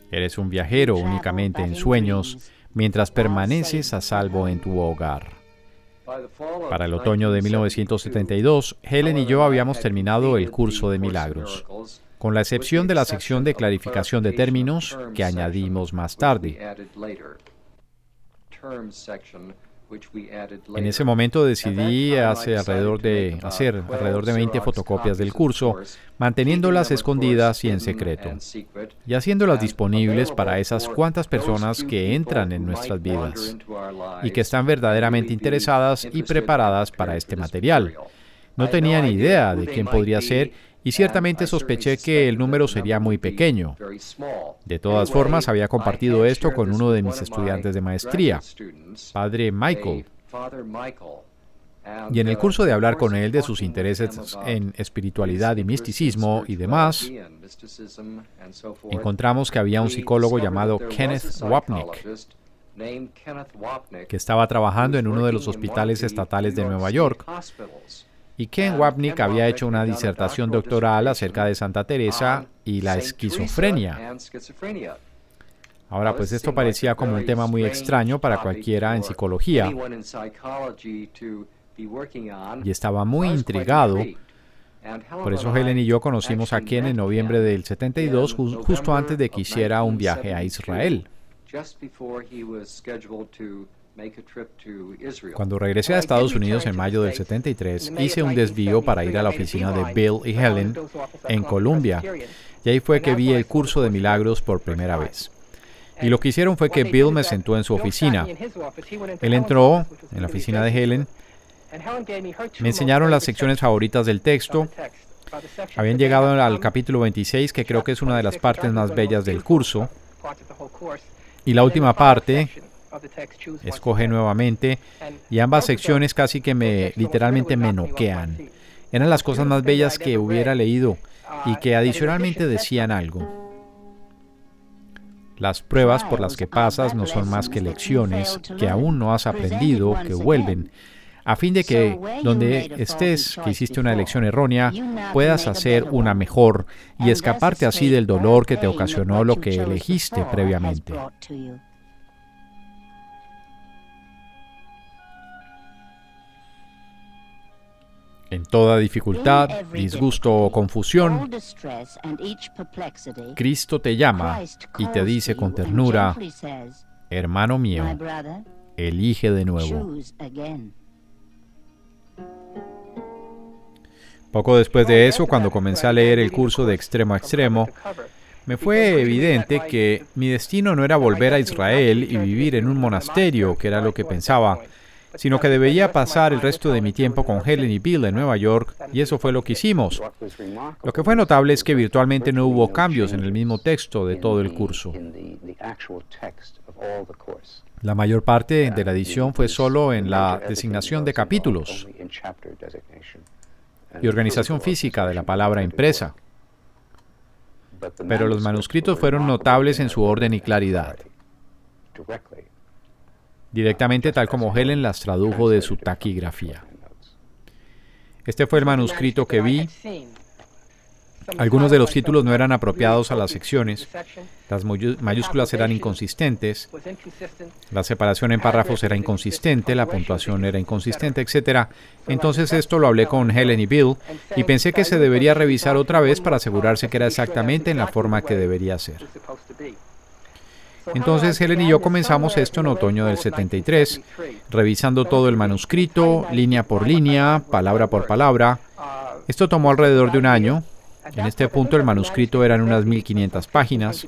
Eres un viajero únicamente en sueños mientras permaneces a salvo en tu hogar. Para el otoño de 1972, Helen y yo habíamos terminado el curso de milagros, con la excepción de la sección de clarificación de términos que añadimos más tarde. En ese momento decidí hacer alrededor de, hacer alrededor de 20 fotocopias del curso, manteniéndolas escondidas y en secreto, y haciéndolas disponibles para esas cuantas personas que entran en nuestras vidas y que están verdaderamente interesadas y preparadas para este material. No tenía ni idea de quién podría ser y ciertamente sospeché que el número sería muy pequeño. De todas formas, había compartido esto con uno de mis estudiantes de maestría, Padre Michael. Y en el curso de hablar con él de sus intereses en espiritualidad y misticismo y demás, encontramos que había un psicólogo llamado Kenneth Wapnick, que estaba trabajando en uno de los hospitales estatales de Nueva York y Ken Wapnick había hecho una disertación doctoral acerca de Santa Teresa y la esquizofrenia. Ahora, pues esto parecía como un tema muy extraño para cualquiera en psicología y estaba muy intrigado. Por eso Helen y yo conocimos a Ken en noviembre del 72, justo antes de que hiciera un viaje a Israel. Cuando regresé a Estados Unidos en mayo del 73, hice un desvío para ir a la oficina de Bill y Helen en Columbia, y ahí fue que vi el curso de milagros por primera vez. Y lo que hicieron fue que Bill me sentó en su oficina. Él entró en la oficina de Helen, me enseñaron las secciones favoritas del texto, habían llegado al capítulo 26, que creo que es una de las partes más bellas del curso, y la última parte, escoge nuevamente y ambas secciones casi que me literalmente me noquean. Eran las cosas más bellas que hubiera leído y que adicionalmente decían algo. Las pruebas por las que pasas no son más que lecciones que aún no has aprendido, que vuelven, a fin de que donde estés, que hiciste una elección errónea, puedas hacer una mejor y escaparte así del dolor que te ocasionó lo que elegiste previamente. En toda dificultad, disgusto o confusión, Cristo te llama y te dice con ternura, hermano mío, elige de nuevo. Poco después de eso, cuando comencé a leer el curso de extremo a extremo, me fue evidente que mi destino no era volver a Israel y vivir en un monasterio, que era lo que pensaba, sino que debería pasar el resto de mi tiempo con Helen y Bill en Nueva York, y eso fue lo que hicimos. Lo que fue notable es que virtualmente no hubo cambios en el mismo texto de todo el curso. La mayor parte de la edición fue solo en la designación de capítulos y organización física de la palabra impresa. Pero los manuscritos fueron notables en su orden y claridad directamente tal como Helen las tradujo de su taquigrafía. Este fue el manuscrito que vi. Algunos de los títulos no eran apropiados a las secciones, las mayúsculas eran inconsistentes, la separación en párrafos era inconsistente, la puntuación era inconsistente, etc. Entonces esto lo hablé con Helen y Bill y pensé que se debería revisar otra vez para asegurarse que era exactamente en la forma que debería ser. Entonces Helen y yo comenzamos esto en otoño del 73, revisando todo el manuscrito, línea por línea, palabra por palabra. Esto tomó alrededor de un año. En este punto el manuscrito eran unas 1500 páginas.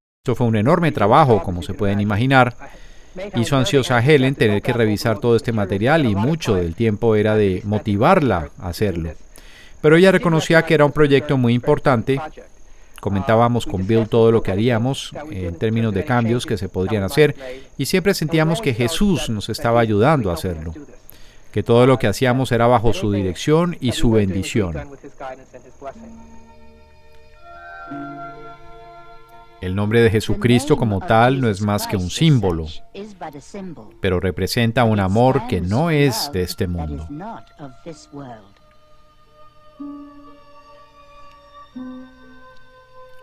Esto fue un enorme trabajo, como se pueden imaginar. Hizo ansiosa a Helen tener que revisar todo este material y mucho del tiempo era de motivarla a hacerlo. Pero ella reconocía que era un proyecto muy importante. Comentábamos con Bill todo lo que haríamos en términos de cambios que se podrían hacer y siempre sentíamos que Jesús nos estaba ayudando a hacerlo, que todo lo que hacíamos era bajo su dirección y su bendición. El nombre de Jesucristo como tal no es más que un símbolo, pero representa un amor que no es de este mundo.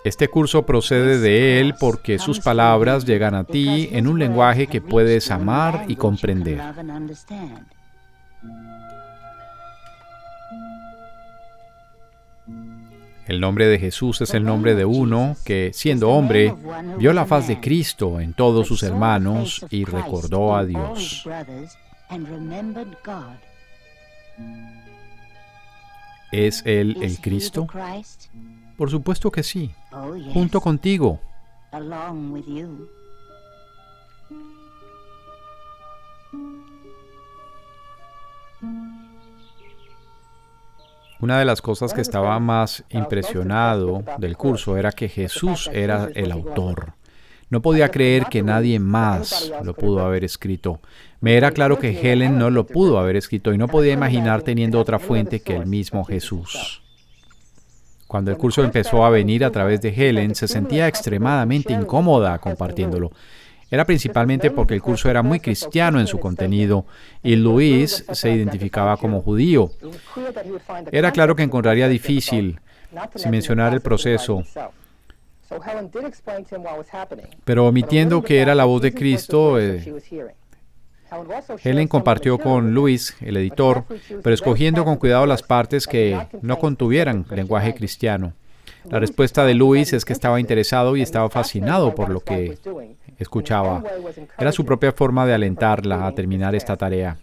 Este curso procede de Él porque sus palabras llegan a ti en un lenguaje que puedes amar y comprender. El nombre de Jesús es el nombre de uno que, siendo hombre, vio la faz de Cristo en todos sus hermanos y recordó a Dios. ¿Es Él el Cristo? Por supuesto que sí, junto contigo. Una de las cosas que estaba más impresionado del curso era que Jesús era el autor. No podía creer que nadie más lo pudo haber escrito. Me era claro que Helen no lo pudo haber escrito y no podía imaginar teniendo otra fuente que el mismo Jesús. Cuando el curso empezó a venir a través de Helen, se sentía extremadamente incómoda compartiéndolo. Era principalmente porque el curso era muy cristiano en su contenido y Luis se identificaba como judío. Era claro que encontraría difícil, sin mencionar el proceso, pero omitiendo que era la voz de Cristo, eh, Helen compartió con Luis, el editor, pero escogiendo con cuidado las partes que no contuvieran lenguaje cristiano. La respuesta de Luis es que estaba interesado y estaba fascinado por lo que escuchaba. Era su propia forma de alentarla a terminar esta tarea.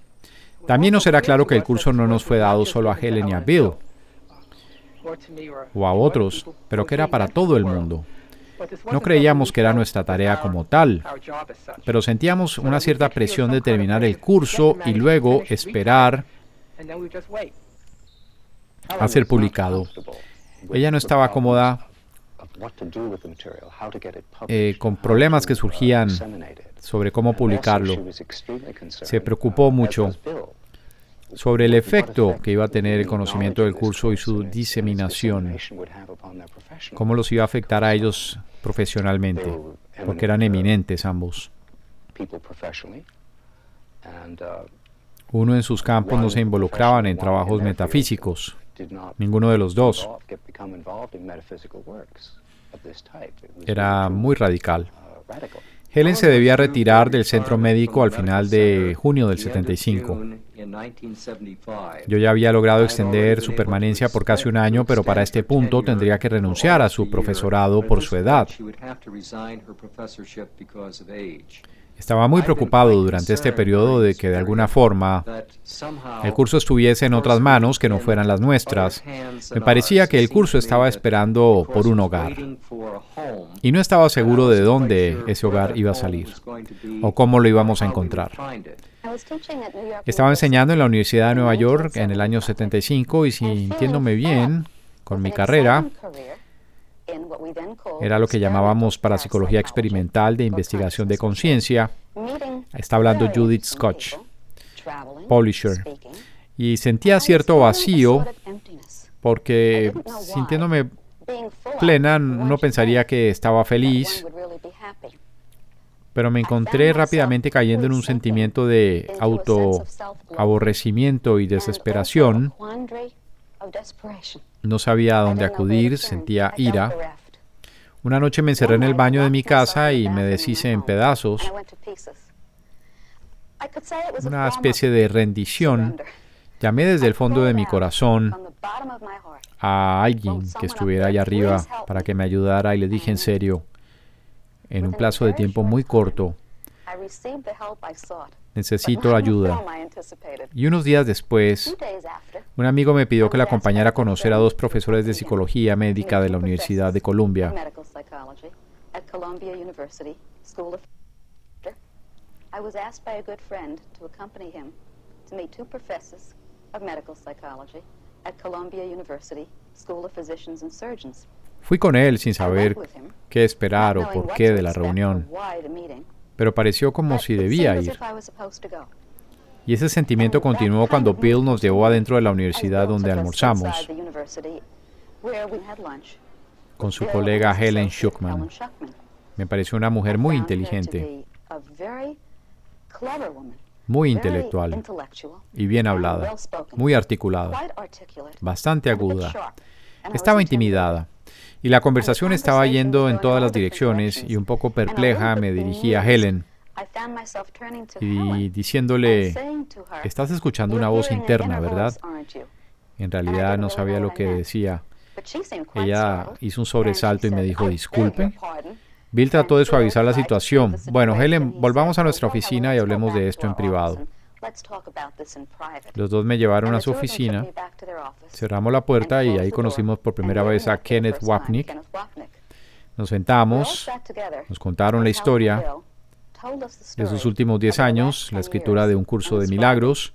También nos era claro que el curso no nos fue dado solo a Helen y a Bill o a otros, pero que era para todo el mundo. No creíamos que era nuestra tarea como tal, pero sentíamos una cierta presión de terminar el curso y luego esperar a ser publicado. Ella no estaba cómoda eh, con problemas que surgían sobre cómo publicarlo. Se preocupó mucho sobre el efecto que iba a tener el conocimiento del curso y su diseminación, cómo los iba a afectar a ellos profesionalmente, porque eran eminentes ambos. Uno en sus campos no se involucraban en trabajos metafísicos, ninguno de los dos. Era muy radical. Helen se debía retirar del centro médico al final de junio del 75. Yo ya había logrado extender su permanencia por casi un año, pero para este punto tendría que renunciar a su profesorado por su edad. Estaba muy preocupado durante este periodo de que de alguna forma el curso estuviese en otras manos que no fueran las nuestras. Me parecía que el curso estaba esperando por un hogar y no estaba seguro de dónde ese hogar iba a salir o cómo lo íbamos a encontrar. Estaba enseñando en la Universidad de Nueva York en el año 75 y sintiéndome bien con mi carrera, era lo que llamábamos parapsicología experimental de investigación de conciencia. Está hablando Judith Scotch, Polisher. Y sentía cierto vacío porque sintiéndome plena no pensaría que estaba feliz, pero me encontré rápidamente cayendo en un sentimiento de autoaborrecimiento y desesperación no sabía a dónde acudir, sentía ira. Una noche me encerré en el baño de mi casa y me deshice en pedazos. Una especie de rendición. Llamé desde el fondo de mi corazón a alguien que estuviera allá arriba para que me ayudara y le dije en serio, en un plazo de tiempo muy corto, necesito ayuda. Y unos días después, un amigo me pidió que le acompañara a conocer a dos profesores de psicología médica de la Universidad de Columbia. Fui con él sin saber qué esperar o por qué de la reunión pero pareció como si debía ir. Y ese sentimiento continuó cuando Bill nos llevó adentro de la universidad donde almorzamos con su colega Helen Schuckman. Me pareció una mujer muy inteligente, muy intelectual y bien hablada, muy articulada, bastante aguda. Estaba intimidada y la conversación estaba yendo en todas las direcciones y un poco perpleja me dirigí a Helen y diciéndole, estás escuchando una voz interna, ¿verdad? En realidad no sabía lo que decía. Ella hizo un sobresalto y me dijo, disculpe. Bill trató de suavizar la situación. Bueno, Helen, volvamos a nuestra oficina y hablemos de esto en privado. Los dos me llevaron a su oficina, cerramos la puerta y ahí conocimos por primera vez a Kenneth Wapnick. Nos sentamos, nos contaron la historia de sus últimos 10 años, la escritura de un curso de milagros.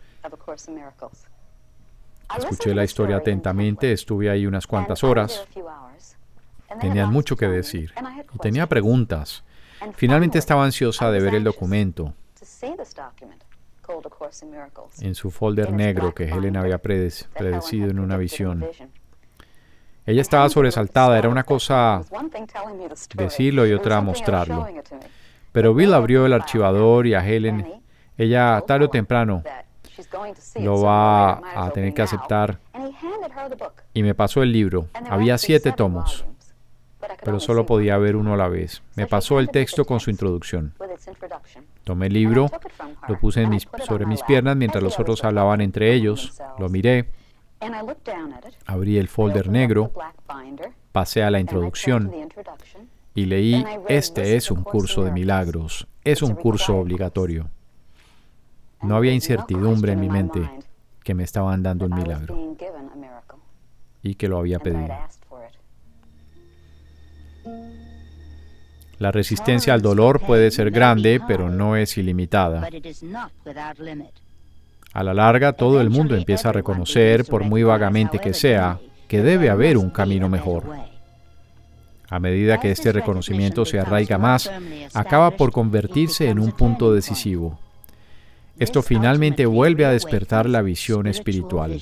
Escuché la historia atentamente, estuve ahí unas cuantas horas. Tenían mucho que decir y tenía preguntas. Finalmente estaba ansiosa de ver el documento en su folder negro que Helen había predecido en una visión. Ella estaba sobresaltada, era una cosa decirlo y otra mostrarlo. Pero Bill abrió el archivador y a Helen, ella tarde o temprano lo va a tener que aceptar. Y me pasó el libro. Había siete tomos, pero solo podía ver uno a la vez. Me pasó el texto con su introducción. Tomé el libro, lo puse sobre mis piernas mientras los otros hablaban entre ellos, lo miré, abrí el folder negro, pasé a la introducción y leí, este es un curso de milagros, es un curso obligatorio. No había incertidumbre en mi mente que me estaban dando un milagro y que lo había pedido. La resistencia al dolor puede ser grande, pero no es ilimitada. A la larga, todo el mundo empieza a reconocer, por muy vagamente que sea, que debe haber un camino mejor. A medida que este reconocimiento se arraiga más, acaba por convertirse en un punto decisivo. Esto finalmente vuelve a despertar la visión espiritual.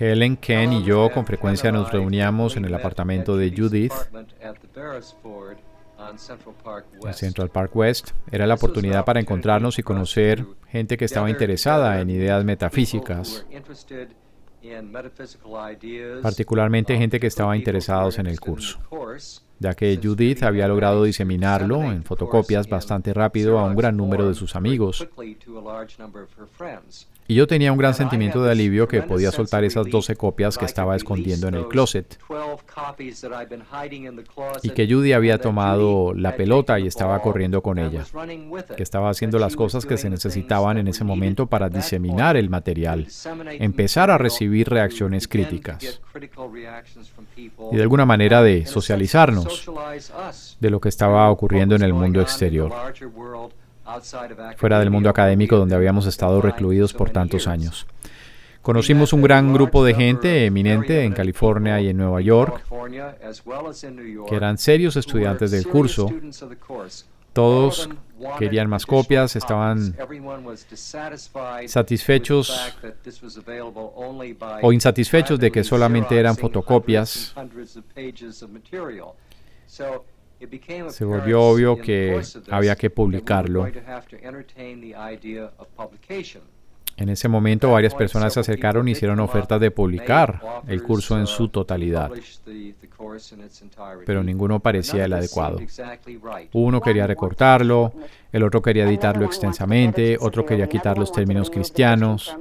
Helen, Ken y yo con frecuencia nos reuníamos en el apartamento de Judith en Central Park West. Era la oportunidad para encontrarnos y conocer gente que estaba interesada en ideas metafísicas, particularmente gente que estaba interesados en el curso, ya que Judith había logrado diseminarlo en fotocopias bastante rápido a un gran número de sus amigos. Y yo tenía un gran sentimiento de alivio que podía soltar esas 12 copias que estaba escondiendo en el closet. Y que Judy había tomado la pelota y estaba corriendo con ella. Que estaba haciendo las cosas que se necesitaban en ese momento para diseminar el material. Empezar a recibir reacciones críticas. Y de alguna manera de socializarnos de lo que estaba ocurriendo en el mundo exterior fuera del mundo académico donde habíamos estado recluidos por tantos años. Conocimos un gran grupo de gente eminente en California y en Nueva York, que eran serios estudiantes del curso. Todos querían más copias, estaban satisfechos o insatisfechos de que solamente eran fotocopias se volvió obvio que había que publicarlo. En ese momento varias personas se acercaron y hicieron ofertas de publicar el curso en su totalidad, pero ninguno parecía el adecuado. Uno quería recortarlo, el otro quería editarlo extensamente, otro quería quitar los términos cristianos,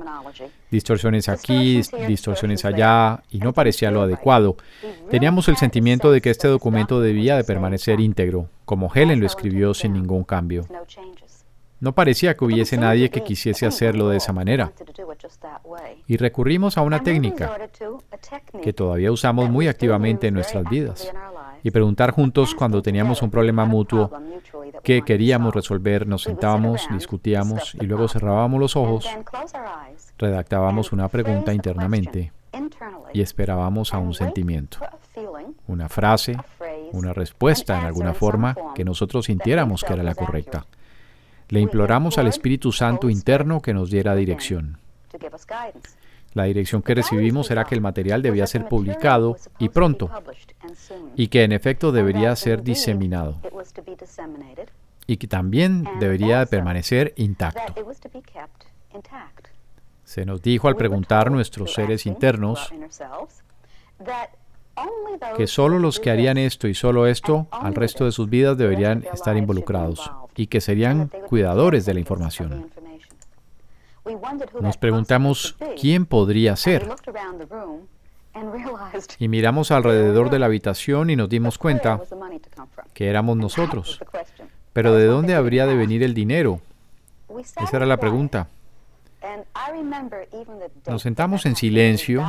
distorsiones aquí, distorsiones allá, y no parecía lo adecuado. Teníamos el sentimiento de que este documento debía de permanecer íntegro, como Helen lo escribió sin ningún cambio. No parecía que hubiese nadie que quisiese hacerlo de esa manera. Y recurrimos a una técnica que todavía usamos muy activamente en nuestras vidas. Y preguntar juntos cuando teníamos un problema mutuo que queríamos resolver, nos sentábamos, discutíamos y luego cerrábamos los ojos, redactábamos una pregunta internamente y esperábamos a un sentimiento, una frase, una respuesta en alguna forma que nosotros sintiéramos que era la correcta. Le imploramos al Espíritu Santo interno que nos diera dirección. La dirección que recibimos era que el material debía ser publicado y pronto, y que en efecto debería ser diseminado, y que también debería permanecer intacto. Se nos dijo al preguntar nuestros seres internos que solo los que harían esto y solo esto al resto de sus vidas deberían estar involucrados y que serían cuidadores de la información. Nos preguntamos quién podría ser. Y miramos alrededor de la habitación y nos dimos cuenta que éramos nosotros. Pero ¿de dónde habría de venir el dinero? Esa era la pregunta. Nos sentamos en silencio.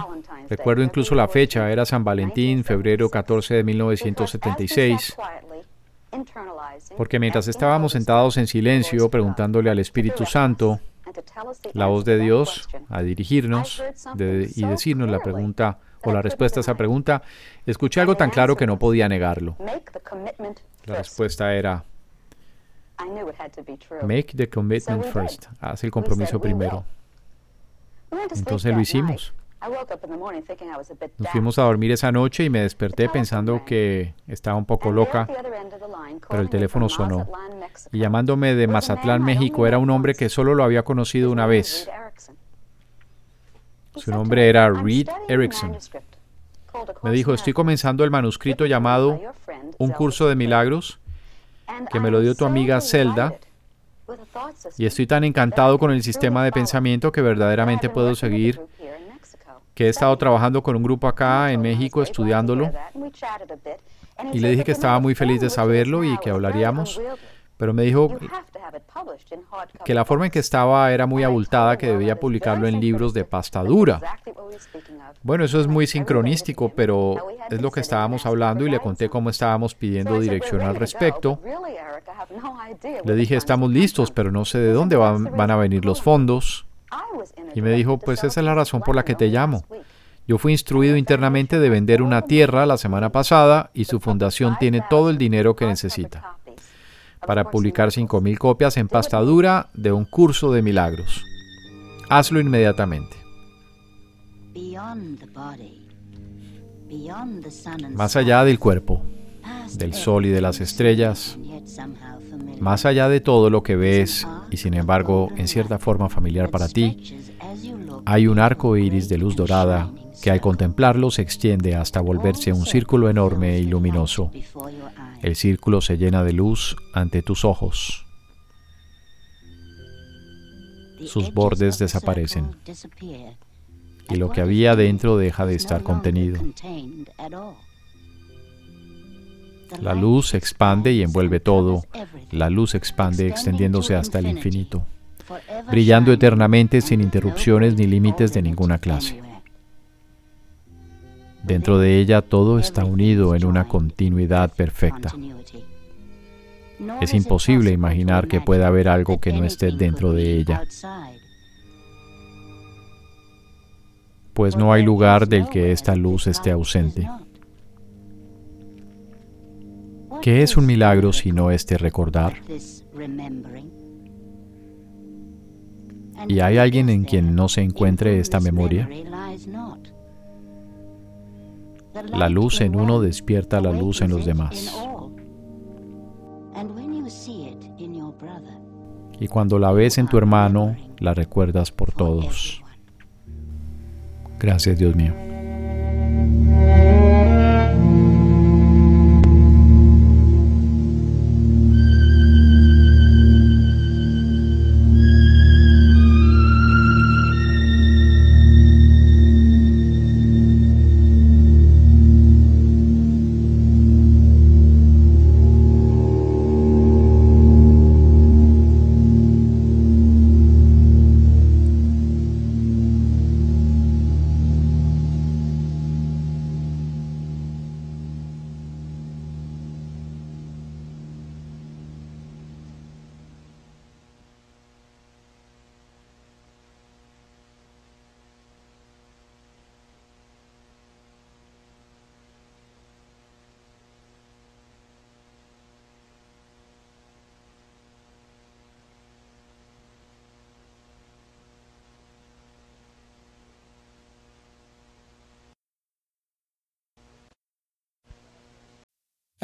Recuerdo incluso la fecha, era San Valentín, febrero 14 de 1976. Porque mientras estábamos sentados en silencio preguntándole al Espíritu Santo, la voz de Dios, a dirigirnos y decirnos la pregunta o la respuesta a esa pregunta, escuché algo tan claro que no podía negarlo. La respuesta era, Make the commitment first. Haz el compromiso primero. Entonces lo hicimos. Nos fuimos a dormir esa noche y me desperté pensando que estaba un poco loca, pero el teléfono sonó. Y llamándome de Mazatlán, México, era un hombre que solo lo había conocido una vez. Su nombre era Reed Erickson. Me dijo, estoy comenzando el manuscrito llamado Un curso de milagros que me lo dio tu amiga Zelda. Y estoy tan encantado con el sistema de pensamiento que verdaderamente puedo seguir, que he estado trabajando con un grupo acá en México estudiándolo. Y le dije que estaba muy feliz de saberlo y que hablaríamos pero me dijo que la forma en que estaba era muy abultada, que debía publicarlo en libros de pasta dura. Bueno, eso es muy sincronístico, pero es lo que estábamos hablando y le conté cómo estábamos pidiendo dirección al respecto. Le dije, estamos listos, pero no sé de dónde van, van a venir los fondos. Y me dijo, pues esa es la razón por la que te llamo. Yo fui instruido internamente de vender una tierra la semana pasada y su fundación tiene todo el dinero que necesita para publicar 5.000 copias en pasta dura de un curso de milagros. Hazlo inmediatamente. Más allá del cuerpo, del sol y de las estrellas, más allá de todo lo que ves y sin embargo en cierta forma familiar para ti, hay un arco iris de luz dorada que al contemplarlo se extiende hasta volverse un círculo enorme y luminoso. El círculo se llena de luz ante tus ojos. Sus bordes desaparecen y lo que había dentro deja de estar contenido. La luz expande y envuelve todo. La luz expande extendiéndose hasta el infinito, brillando eternamente sin interrupciones ni límites de ninguna clase. Dentro de ella todo está unido en una continuidad perfecta. Es imposible imaginar que pueda haber algo que no esté dentro de ella, pues no hay lugar del que esta luz esté ausente. ¿Qué es un milagro si no este recordar? ¿Y hay alguien en quien no se encuentre esta memoria? La luz en uno despierta la luz en los demás. Y cuando la ves en tu hermano, la recuerdas por todos. Gracias, Dios mío.